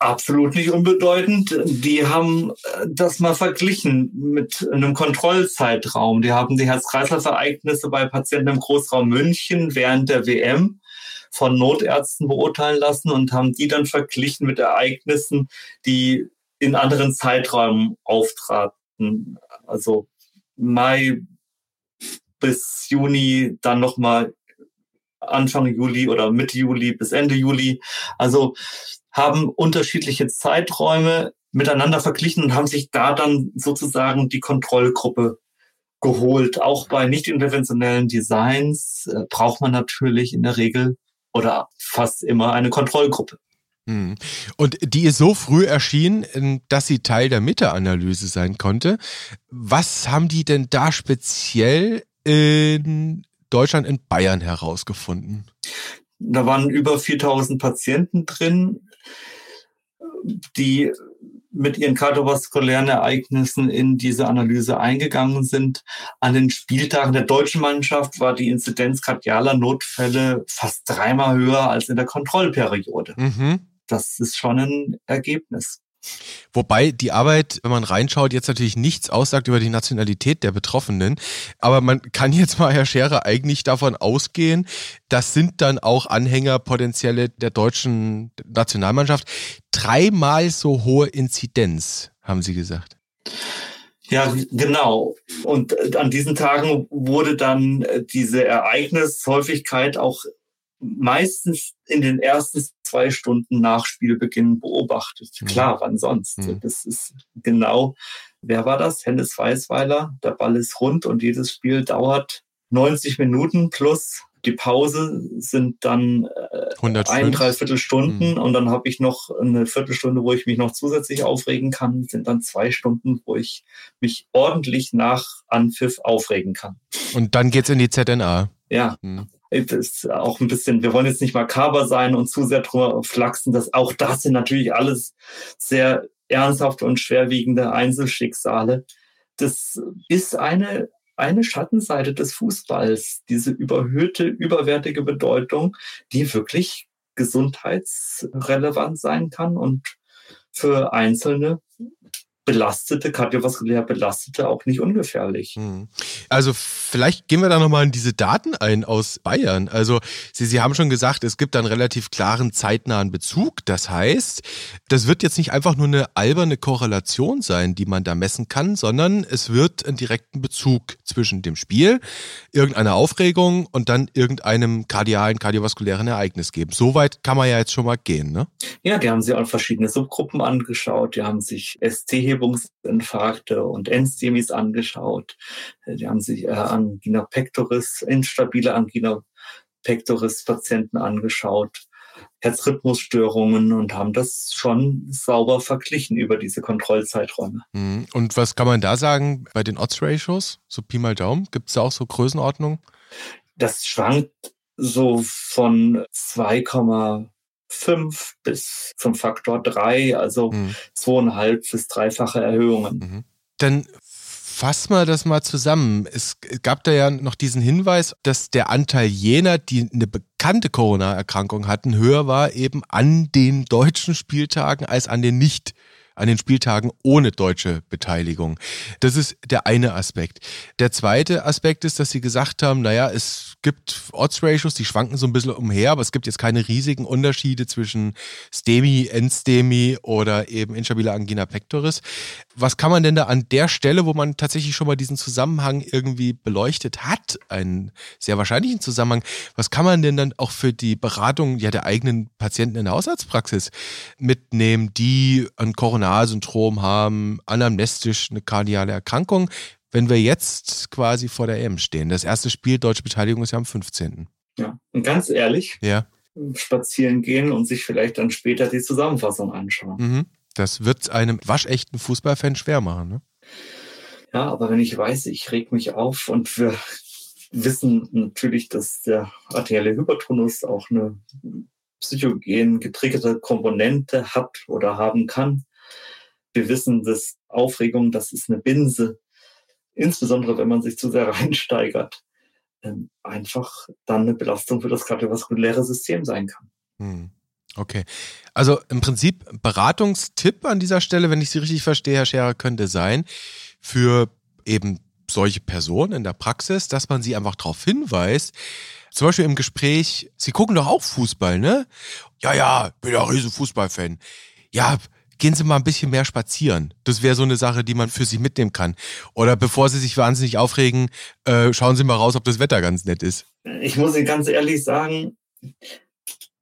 Absolut nicht unbedeutend. Die haben äh, das mal verglichen mit einem Kontrollzeitraum. Die haben die Herz-Kreislauf-Ereignisse bei Patienten im Großraum München während der WM von Notärzten beurteilen lassen und haben die dann verglichen mit Ereignissen, die in anderen Zeiträumen auftraten. Also Mai bis Juni, dann nochmal Anfang Juli oder Mitte Juli bis Ende Juli. Also haben unterschiedliche Zeiträume miteinander verglichen und haben sich da dann sozusagen die Kontrollgruppe geholt. Auch bei nicht interventionellen Designs äh, braucht man natürlich in der Regel oder fast immer eine Kontrollgruppe. Hm. Und die ist so früh erschienen, dass sie Teil der Meta-Analyse sein konnte. Was haben die denn da speziell in Deutschland, in Bayern herausgefunden? Da waren über 4000 Patienten drin, die mit ihren kardiovaskulären Ereignissen in diese Analyse eingegangen sind. An den Spieltagen der deutschen Mannschaft war die Inzidenz kardialer Notfälle fast dreimal höher als in der Kontrollperiode. Mhm. Das ist schon ein Ergebnis. Wobei die Arbeit, wenn man reinschaut, jetzt natürlich nichts aussagt über die Nationalität der Betroffenen. Aber man kann jetzt mal, Herr Scherer, eigentlich davon ausgehen, das sind dann auch Anhänger potenzielle der deutschen Nationalmannschaft. Dreimal so hohe Inzidenz, haben Sie gesagt. Ja, genau. Und an diesen Tagen wurde dann diese Ereignishäufigkeit auch meistens in den ersten zwei Stunden nach Spielbeginn beobachtet. Mhm. Klar, wann sonst? Mhm. Das ist genau, wer war das? Hennes Weißweiler. Der Ball ist rund und jedes Spiel dauert 90 Minuten plus die Pause sind dann äh, ein, dreiviertel Stunden mhm. und dann habe ich noch eine Viertelstunde, wo ich mich noch zusätzlich aufregen kann, sind dann zwei Stunden, wo ich mich ordentlich nach Anpfiff aufregen kann. Und dann geht's in die ZNA. Ja. Mhm ist auch ein bisschen, wir wollen jetzt nicht makaber sein und zu sehr drüber flachsen, dass auch das sind natürlich alles sehr ernsthafte und schwerwiegende Einzelschicksale. Das ist eine, eine Schattenseite des Fußballs, diese überhöhte, überwertige Bedeutung, die wirklich gesundheitsrelevant sein kann und für Einzelne belastete, kardiovaskulär belastete auch nicht ungefährlich. Hm. Also vielleicht gehen wir da nochmal in diese Daten ein aus Bayern. Also Sie, Sie haben schon gesagt, es gibt einen relativ klaren zeitnahen Bezug. Das heißt, das wird jetzt nicht einfach nur eine alberne Korrelation sein, die man da messen kann, sondern es wird einen direkten Bezug zwischen dem Spiel, irgendeiner Aufregung und dann irgendeinem kardialen, kardiovaskulären Ereignis geben. Soweit kann man ja jetzt schon mal gehen, ne? Ja, die haben sich auch verschiedene Subgruppen angeschaut. Die haben sich ST Hebungsinfarkte und Endstemis angeschaut. Die haben sich äh, Angina pectoris, instabile Angina pectoris Patienten angeschaut. Herzrhythmusstörungen und haben das schon sauber verglichen über diese Kontrollzeiträume. Mhm. Und was kann man da sagen bei den Odds-Ratios? So Pi mal Daumen? Gibt es da auch so Größenordnungen? Das schwankt so von 2, fünf bis zum Faktor drei, also mhm. zweieinhalb bis dreifache Erhöhungen. Mhm. Dann fass mal das mal zusammen. Es gab da ja noch diesen Hinweis, dass der Anteil jener, die eine bekannte Corona-Erkrankung hatten, höher war eben an den deutschen Spieltagen als an den nicht an den Spieltagen ohne deutsche Beteiligung. Das ist der eine Aspekt. Der zweite Aspekt ist, dass sie gesagt haben, naja, es gibt Odds-Ratios, die schwanken so ein bisschen umher, aber es gibt jetzt keine riesigen Unterschiede zwischen STEMI, NSTEMI oder eben instabile Angina pectoris. Was kann man denn da an der Stelle, wo man tatsächlich schon mal diesen Zusammenhang irgendwie beleuchtet hat, einen sehr wahrscheinlichen Zusammenhang, was kann man denn dann auch für die Beratung ja der eigenen Patienten in der Hausarztpraxis mitnehmen, die ein Coronarsyndrom haben, anamnestisch eine kardiale Erkrankung, wenn wir jetzt quasi vor der EM stehen? Das erste Spiel Deutsche Beteiligung ist ja am 15. Ja, und ganz ehrlich, ja. spazieren gehen und sich vielleicht dann später die Zusammenfassung anschauen. Mhm. Das wird einem waschechten Fußballfan schwer machen. Ne? Ja, aber wenn ich weiß, ich reg mich auf und wir wissen natürlich, dass der arterielle Hypertonus auch eine psychogen getriggerte Komponente hat oder haben kann. Wir wissen, dass Aufregung, das ist eine Binse, insbesondere wenn man sich zu sehr reinsteigert, ähm, einfach dann eine Belastung für das kardiovaskuläre System sein kann. Hm. Okay. Also im Prinzip Beratungstipp an dieser Stelle, wenn ich Sie richtig verstehe, Herr Scherer, könnte sein, für eben solche Personen in der Praxis, dass man sie einfach darauf hinweist, zum Beispiel im Gespräch, Sie gucken doch auch Fußball, ne? Ja, ja, bin ja riesen Fußballfan. Ja, gehen Sie mal ein bisschen mehr spazieren. Das wäre so eine Sache, die man für sich mitnehmen kann. Oder bevor Sie sich wahnsinnig aufregen, äh, schauen Sie mal raus, ob das Wetter ganz nett ist. Ich muss Ihnen ganz ehrlich sagen,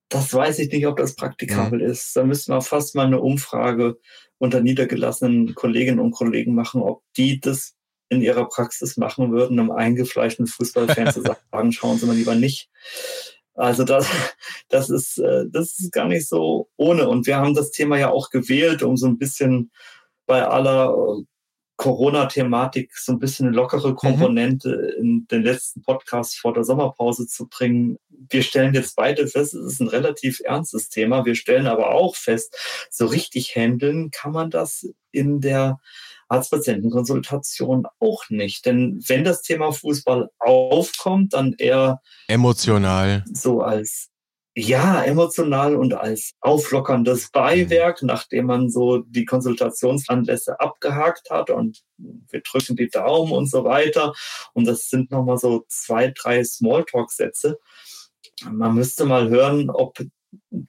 das weiß ich nicht, ob das praktikabel mhm. ist. Da müssten wir fast mal eine Umfrage unter niedergelassenen Kolleginnen und Kollegen machen, ob die das in ihrer Praxis machen würden, einem eingefleischten Fußballfan zu sagen, schauen Sie mal lieber nicht. Also das, das ist, äh, das ist gar nicht so ohne. Und wir haben das Thema ja auch gewählt, um so ein bisschen bei aller Corona-Thematik so ein bisschen eine lockere mhm. Komponente mhm. in den letzten Podcast vor der Sommerpause zu bringen. Wir stellen jetzt beide fest, es ist ein relativ ernstes Thema. Wir stellen aber auch fest, so richtig handeln kann man das in der Arzt-Patienten-Konsultation auch nicht. Denn wenn das Thema Fußball aufkommt, dann eher emotional. So als ja, emotional und als auflockerndes Beiwerk, mhm. nachdem man so die Konsultationsanlässe abgehakt hat und wir drücken die Daumen und so weiter. Und das sind nochmal so zwei, drei Smalltalk-Sätze. Man müsste mal hören, ob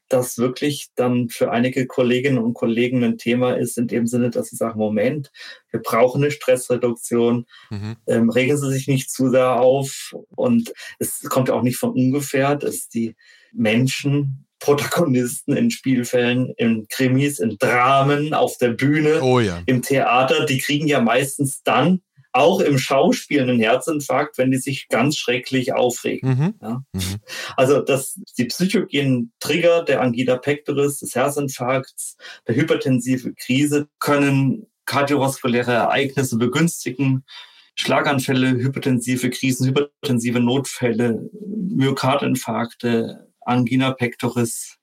das wirklich dann für einige Kolleginnen und Kollegen ein Thema ist, in dem Sinne, dass sie sagen, Moment, wir brauchen eine Stressreduktion, mhm. ähm, regen Sie sich nicht zu sehr auf und es kommt auch nicht von ungefähr, dass die Menschen Protagonisten in Spielfällen, in Krimis, in Dramen, auf der Bühne, oh ja. im Theater, die kriegen ja meistens dann auch im Schauspiel einen Herzinfarkt, wenn die sich ganz schrecklich aufregen. Mhm. Ja? Mhm. Also das, die psychogenen Trigger der Angina pectoris, des Herzinfarkts, der hypertensive Krise können kardiovaskuläre Ereignisse begünstigen. Schlaganfälle, hypertensive Krisen, hypertensive Notfälle, Myokardinfarkte, Angina pectoris,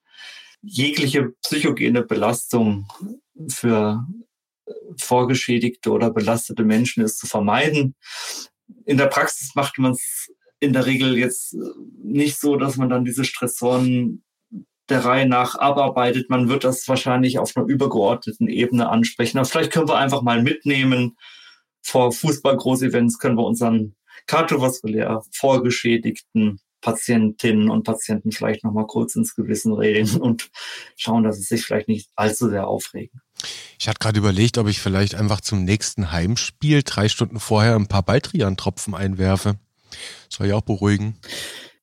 jegliche psychogene Belastung für vorgeschädigte oder belastete Menschen ist zu vermeiden. In der Praxis macht man es in der Regel jetzt nicht so, dass man dann diese Stressoren der Reihe nach abarbeitet. Man wird das wahrscheinlich auf einer übergeordneten Ebene ansprechen. Aber vielleicht können wir einfach mal mitnehmen, vor Fußball-Großevents können wir unseren kardiovaskulär vorgeschädigten Patientinnen und Patienten vielleicht nochmal kurz ins Gewissen reden und schauen, dass sie sich vielleicht nicht allzu sehr aufregen. Ich hatte gerade überlegt, ob ich vielleicht einfach zum nächsten Heimspiel drei Stunden vorher ein paar Baldrian-Tropfen einwerfe. Soll ich auch beruhigen.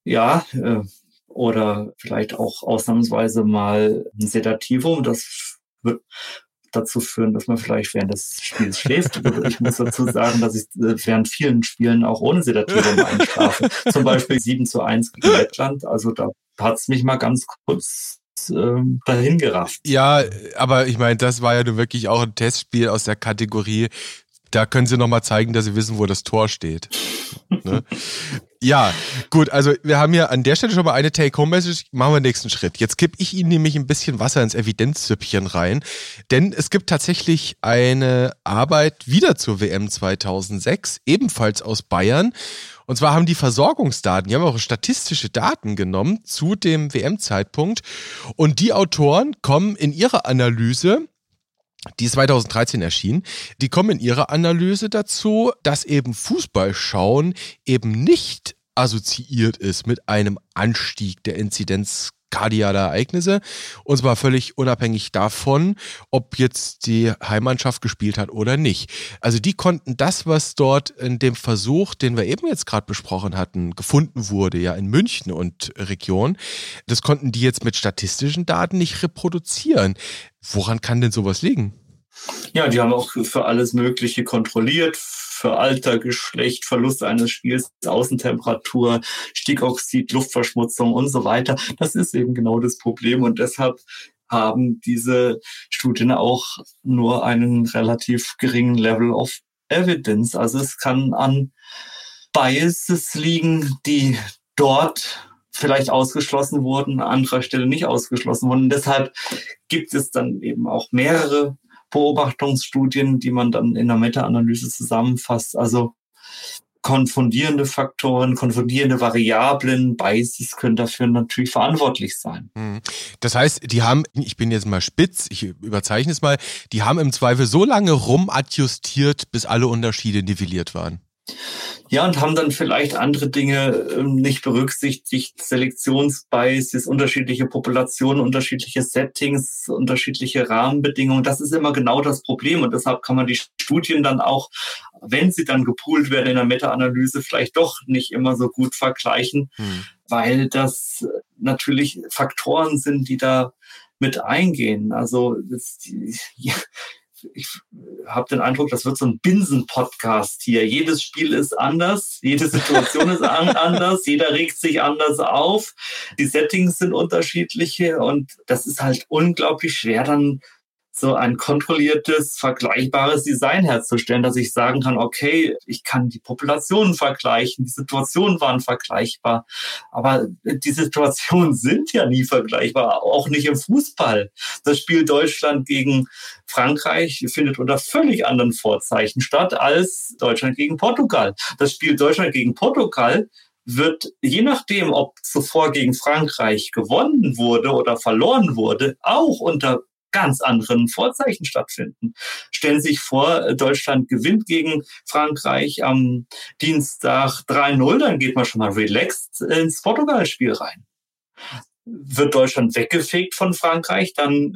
Ja, äh, oder vielleicht auch ausnahmsweise mal ein Sedativum. Das wird dazu führen, dass man vielleicht während des Spiels schläft. Ich muss dazu sagen, dass ich äh, während vielen Spielen auch ohne Sedativum einschlafe. Zum Beispiel 7 zu 1 gegen Lettland. Also da hat es mich mal ganz kurz ähm, dahin gerafft. Ja, aber ich meine, das war ja nun wirklich auch ein Testspiel aus der Kategorie. Da können Sie nochmal zeigen, dass Sie wissen, wo das Tor steht. ne? Ja, gut, also wir haben hier an der Stelle schon mal eine Take-Home-Message. Machen wir den nächsten Schritt. Jetzt kipp ich Ihnen nämlich ein bisschen Wasser ins Evidenzsüppchen rein, denn es gibt tatsächlich eine Arbeit wieder zur WM 2006, ebenfalls aus Bayern. Und zwar haben die Versorgungsdaten, die haben auch statistische Daten genommen zu dem WM-Zeitpunkt. Und die Autoren kommen in ihrer Analyse die ist 2013 erschienen, die kommen in ihrer Analyse dazu, dass eben Fußballschauen eben nicht assoziiert ist mit einem Anstieg der Inzidenz kardiale Ereignisse und zwar völlig unabhängig davon, ob jetzt die Heimmannschaft gespielt hat oder nicht. Also die konnten das, was dort in dem Versuch, den wir eben jetzt gerade besprochen hatten, gefunden wurde, ja in München und Region, das konnten die jetzt mit statistischen Daten nicht reproduzieren. Woran kann denn sowas liegen? Ja, die haben auch für alles Mögliche kontrolliert, für Alter, Geschlecht, Verlust eines Spiels, Außentemperatur, Stickoxid, Luftverschmutzung und so weiter. Das ist eben genau das Problem und deshalb haben diese Studien auch nur einen relativ geringen Level of Evidence. Also es kann an Biases liegen, die dort vielleicht ausgeschlossen wurden, an anderer Stelle nicht ausgeschlossen wurden. deshalb gibt es dann eben auch mehrere Beobachtungsstudien, die man dann in einer Meta-Analyse zusammenfasst. Also konfundierende Faktoren, konfundierende Variablen, Biases können dafür natürlich verantwortlich sein. Hm. Das heißt, die haben, ich bin jetzt mal spitz, ich überzeichne es mal, die haben im Zweifel so lange rumadjustiert, bis alle Unterschiede nivelliert waren. Ja, und haben dann vielleicht andere Dinge ähm, nicht berücksichtigt, Selektionsbiases, unterschiedliche Populationen, unterschiedliche Settings, unterschiedliche Rahmenbedingungen. Das ist immer genau das Problem und deshalb kann man die Studien dann auch, wenn sie dann gepoolt werden in der Meta-Analyse, vielleicht doch nicht immer so gut vergleichen, hm. weil das natürlich Faktoren sind, die da mit eingehen. Also das, ja, ich habe den Eindruck, das wird so ein Binsen-Podcast hier. Jedes Spiel ist anders, jede Situation ist anders, jeder regt sich anders auf, die Settings sind unterschiedliche und das ist halt unglaublich schwer dann so ein kontrolliertes, vergleichbares Design herzustellen, dass ich sagen kann, okay, ich kann die Populationen vergleichen, die Situationen waren vergleichbar, aber die Situationen sind ja nie vergleichbar, auch nicht im Fußball. Das Spiel Deutschland gegen Frankreich findet unter völlig anderen Vorzeichen statt als Deutschland gegen Portugal. Das Spiel Deutschland gegen Portugal wird, je nachdem, ob zuvor gegen Frankreich gewonnen wurde oder verloren wurde, auch unter ganz anderen Vorzeichen stattfinden. Stellen Sie sich vor, Deutschland gewinnt gegen Frankreich am Dienstag 3-0, dann geht man schon mal relaxed ins Portugal-Spiel rein. Wird Deutschland weggefegt von Frankreich, dann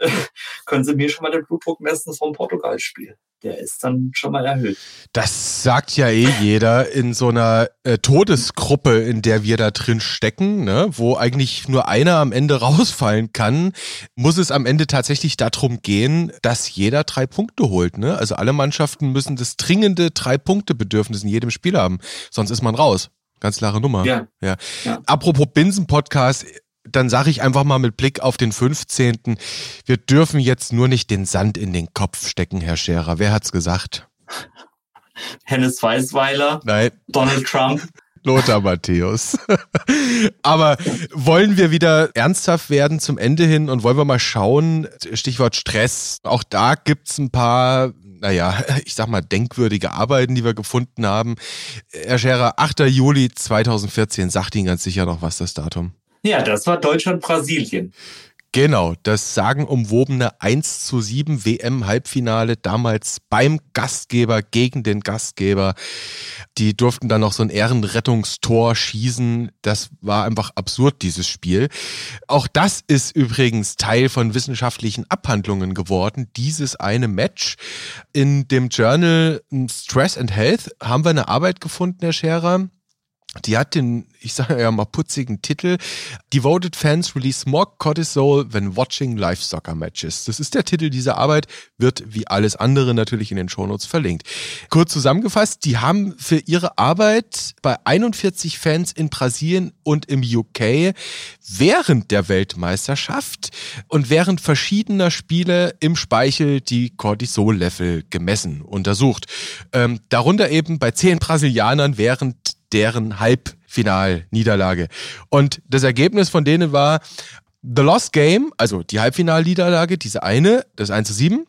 können Sie mir schon mal den Blutdruck messen vom Portugal-Spiel der ist dann schon mal erhöht. Das sagt ja eh jeder in so einer äh, Todesgruppe, in der wir da drin stecken, ne, wo eigentlich nur einer am Ende rausfallen kann, muss es am Ende tatsächlich darum gehen, dass jeder drei Punkte holt. Ne? Also alle Mannschaften müssen das dringende Drei-Punkte-Bedürfnis in jedem Spiel haben, sonst ist man raus. Ganz klare Nummer. Ja. ja. ja. Apropos Binsen-Podcast, dann sage ich einfach mal mit Blick auf den 15. Wir dürfen jetzt nur nicht den Sand in den Kopf stecken, Herr Scherer. Wer hat's gesagt? Hennes Weißweiler. Nein. Donald Trump. Lothar Matthäus. Aber wollen wir wieder ernsthaft werden zum Ende hin und wollen wir mal schauen, Stichwort Stress, auch da gibt's ein paar naja, ich sag mal, denkwürdige Arbeiten, die wir gefunden haben. Herr Scherer, 8. Juli 2014, sagt Ihnen ganz sicher noch was, das Datum. Ja, das war Deutschland-Brasilien. Genau, das sagenumwobene 1 zu 7 WM-Halbfinale damals beim Gastgeber gegen den Gastgeber. Die durften dann noch so ein Ehrenrettungstor schießen. Das war einfach absurd, dieses Spiel. Auch das ist übrigens Teil von wissenschaftlichen Abhandlungen geworden, dieses eine Match. In dem Journal Stress and Health haben wir eine Arbeit gefunden, Herr Scherer die hat den, ich sage ja mal putzigen Titel Devoted Fans Release More Cortisol when Watching Live Soccer Matches. Das ist der Titel dieser Arbeit, wird wie alles andere natürlich in den Shownotes verlinkt. Kurz zusammengefasst, die haben für ihre Arbeit bei 41 Fans in Brasilien und im UK während der Weltmeisterschaft und während verschiedener Spiele im Speichel die Cortisol-Level gemessen, untersucht. Ähm, darunter eben bei zehn Brasilianern während deren Halbfinalniederlage. Und das Ergebnis von denen war The Lost Game, also die Halbfinalniederlage, diese eine, das 1 zu 7,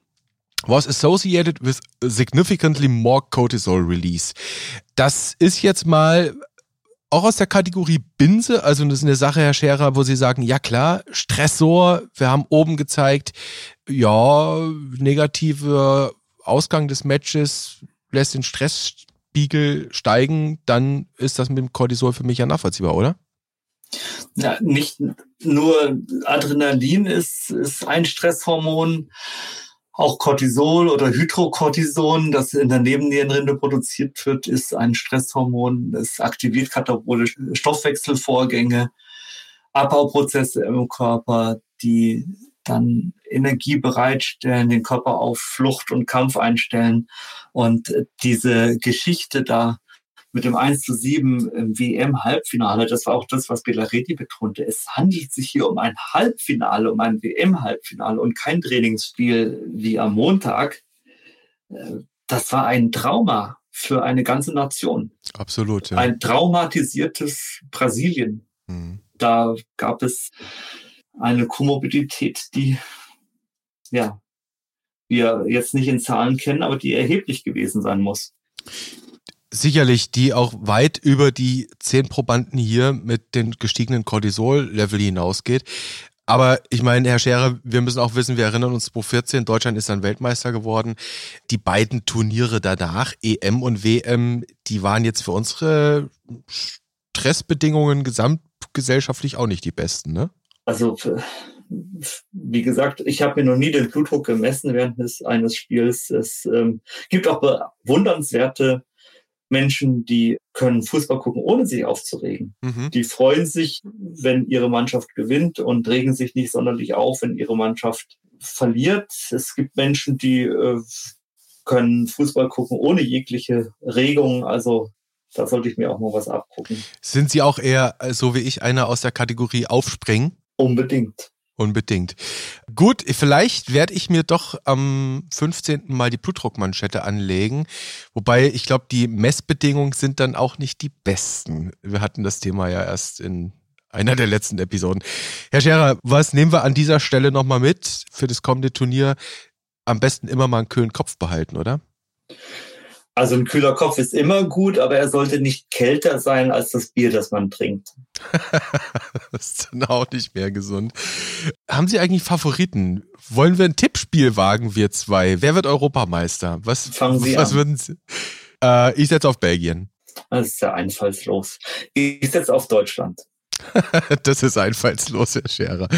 was associated with significantly more cortisol release. Das ist jetzt mal auch aus der Kategorie Binse, also das ist eine Sache, Herr Scherer, wo Sie sagen, ja klar, Stressor, wir haben oben gezeigt, ja, negativer Ausgang des Matches lässt den Stressspiegel steigen, dann ist das mit dem Cortisol für mich ja nachvollziehbar, oder? Ja, nicht nur Adrenalin ist, ist ein Stresshormon, auch Cortisol oder Hydrocortison, das in der Nebennierenrinde produziert wird, ist ein Stresshormon. Es aktiviert katabolische Stoffwechselvorgänge, Abbauprozesse im Körper, die dann Energie bereitstellen, den Körper auf Flucht und Kampf einstellen. Und diese Geschichte da mit dem 1 zu 7 im WM-Halbfinale, das war auch das, was Bellaretti betonte. Es handelt sich hier um ein Halbfinale, um ein WM-Halbfinale und kein Trainingsspiel wie am Montag. Äh, das war ein Trauma für eine ganze Nation. Absolut. Ja. Ein traumatisiertes Brasilien. Mhm. Da gab es eine Komorbidität, die ja, wir jetzt nicht in Zahlen kennen, aber die erheblich gewesen sein muss sicherlich, die auch weit über die zehn Probanden hier mit den gestiegenen Cortisol-Level hinausgeht. Aber ich meine, Herr Scherer, wir müssen auch wissen, wir erinnern uns 2014, Deutschland ist dann Weltmeister geworden. Die beiden Turniere danach, EM und WM, die waren jetzt für unsere Stressbedingungen gesamtgesellschaftlich auch nicht die besten, ne? Also, wie gesagt, ich habe mir noch nie den Blutdruck gemessen während des, eines Spiels. Es ähm, gibt auch bewundernswerte Menschen, die können Fußball gucken, ohne sich aufzuregen. Mhm. Die freuen sich, wenn ihre Mannschaft gewinnt und regen sich nicht sonderlich auf, wenn ihre Mannschaft verliert. Es gibt Menschen, die äh, können Fußball gucken ohne jegliche Regung. Also da sollte ich mir auch mal was abgucken. Sind Sie auch eher, äh, so wie ich, einer aus der Kategorie Aufspringen? Unbedingt. Unbedingt. Gut, vielleicht werde ich mir doch am 15. mal die Blutdruckmanschette anlegen. Wobei ich glaube, die Messbedingungen sind dann auch nicht die besten. Wir hatten das Thema ja erst in einer der letzten Episoden. Herr Scherer, was nehmen wir an dieser Stelle nochmal mit für das kommende Turnier? Am besten immer mal einen kühlen Kopf behalten, oder? Also ein kühler Kopf ist immer gut, aber er sollte nicht kälter sein als das Bier, das man trinkt. das ist dann auch nicht mehr gesund. Haben Sie eigentlich Favoriten? Wollen wir ein Tippspiel wagen, wir zwei? Wer wird Europameister? Was, Fangen Sie was an. würden Sie? Äh, ich setze auf Belgien. Das ist ja einfallslos. Ich setze auf Deutschland. das ist einfallslos, Herr Scherer.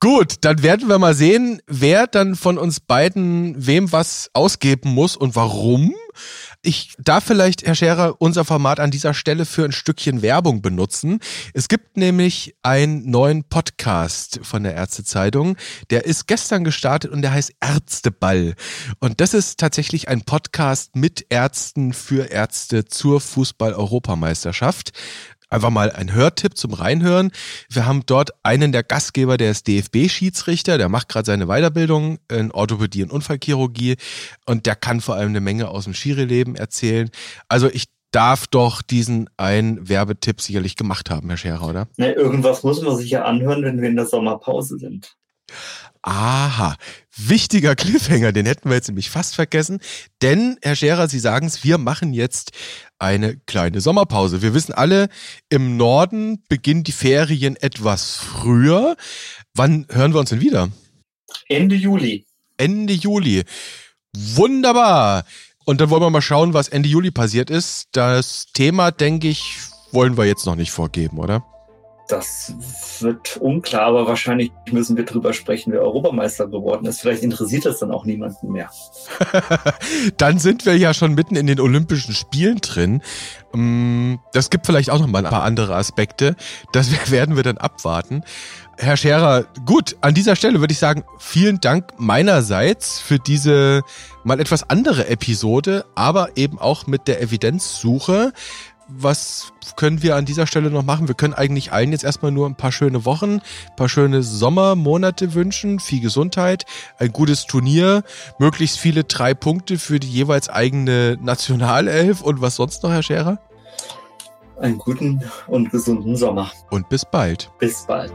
Gut, dann werden wir mal sehen, wer dann von uns beiden wem was ausgeben muss und warum. Ich darf vielleicht, Herr Scherer, unser Format an dieser Stelle für ein Stückchen Werbung benutzen. Es gibt nämlich einen neuen Podcast von der Ärztezeitung. Der ist gestern gestartet und der heißt Ärzteball. Und das ist tatsächlich ein Podcast mit Ärzten für Ärzte zur Fußball-Europameisterschaft. Einfach mal ein Hörtipp zum Reinhören. Wir haben dort einen der Gastgeber, der ist DFB-Schiedsrichter, der macht gerade seine Weiterbildung in Orthopädie und Unfallchirurgie und der kann vor allem eine Menge aus dem Schiri-Leben erzählen. Also ich darf doch diesen einen Werbetipp sicherlich gemacht haben, Herr Scherer, oder? Na, irgendwas muss man sich ja anhören, wenn wir in der Sommerpause sind. Aha, wichtiger Cliffhanger, den hätten wir jetzt nämlich fast vergessen. Denn, Herr Scherer, Sie sagen es, wir machen jetzt eine kleine Sommerpause. Wir wissen alle, im Norden beginnen die Ferien etwas früher. Wann hören wir uns denn wieder? Ende Juli. Ende Juli. Wunderbar. Und dann wollen wir mal schauen, was Ende Juli passiert ist. Das Thema, denke ich, wollen wir jetzt noch nicht vorgeben, oder? Das wird unklar, aber wahrscheinlich müssen wir drüber sprechen, wer Europameister geworden ist. Vielleicht interessiert das dann auch niemanden mehr. dann sind wir ja schon mitten in den Olympischen Spielen drin. Mm, das gibt vielleicht auch noch mal ein paar andere Aspekte. Das werden wir dann abwarten. Herr Scherer, gut, an dieser Stelle würde ich sagen, vielen Dank meinerseits für diese mal etwas andere Episode, aber eben auch mit der Evidenzsuche was können wir an dieser Stelle noch machen? Wir können eigentlich allen jetzt erstmal nur ein paar schöne Wochen, ein paar schöne Sommermonate wünschen, viel Gesundheit, ein gutes Turnier, möglichst viele drei Punkte für die jeweils eigene Nationalelf und was sonst noch, Herr Scherer? Einen guten und gesunden Sommer. Und bis bald. Bis bald.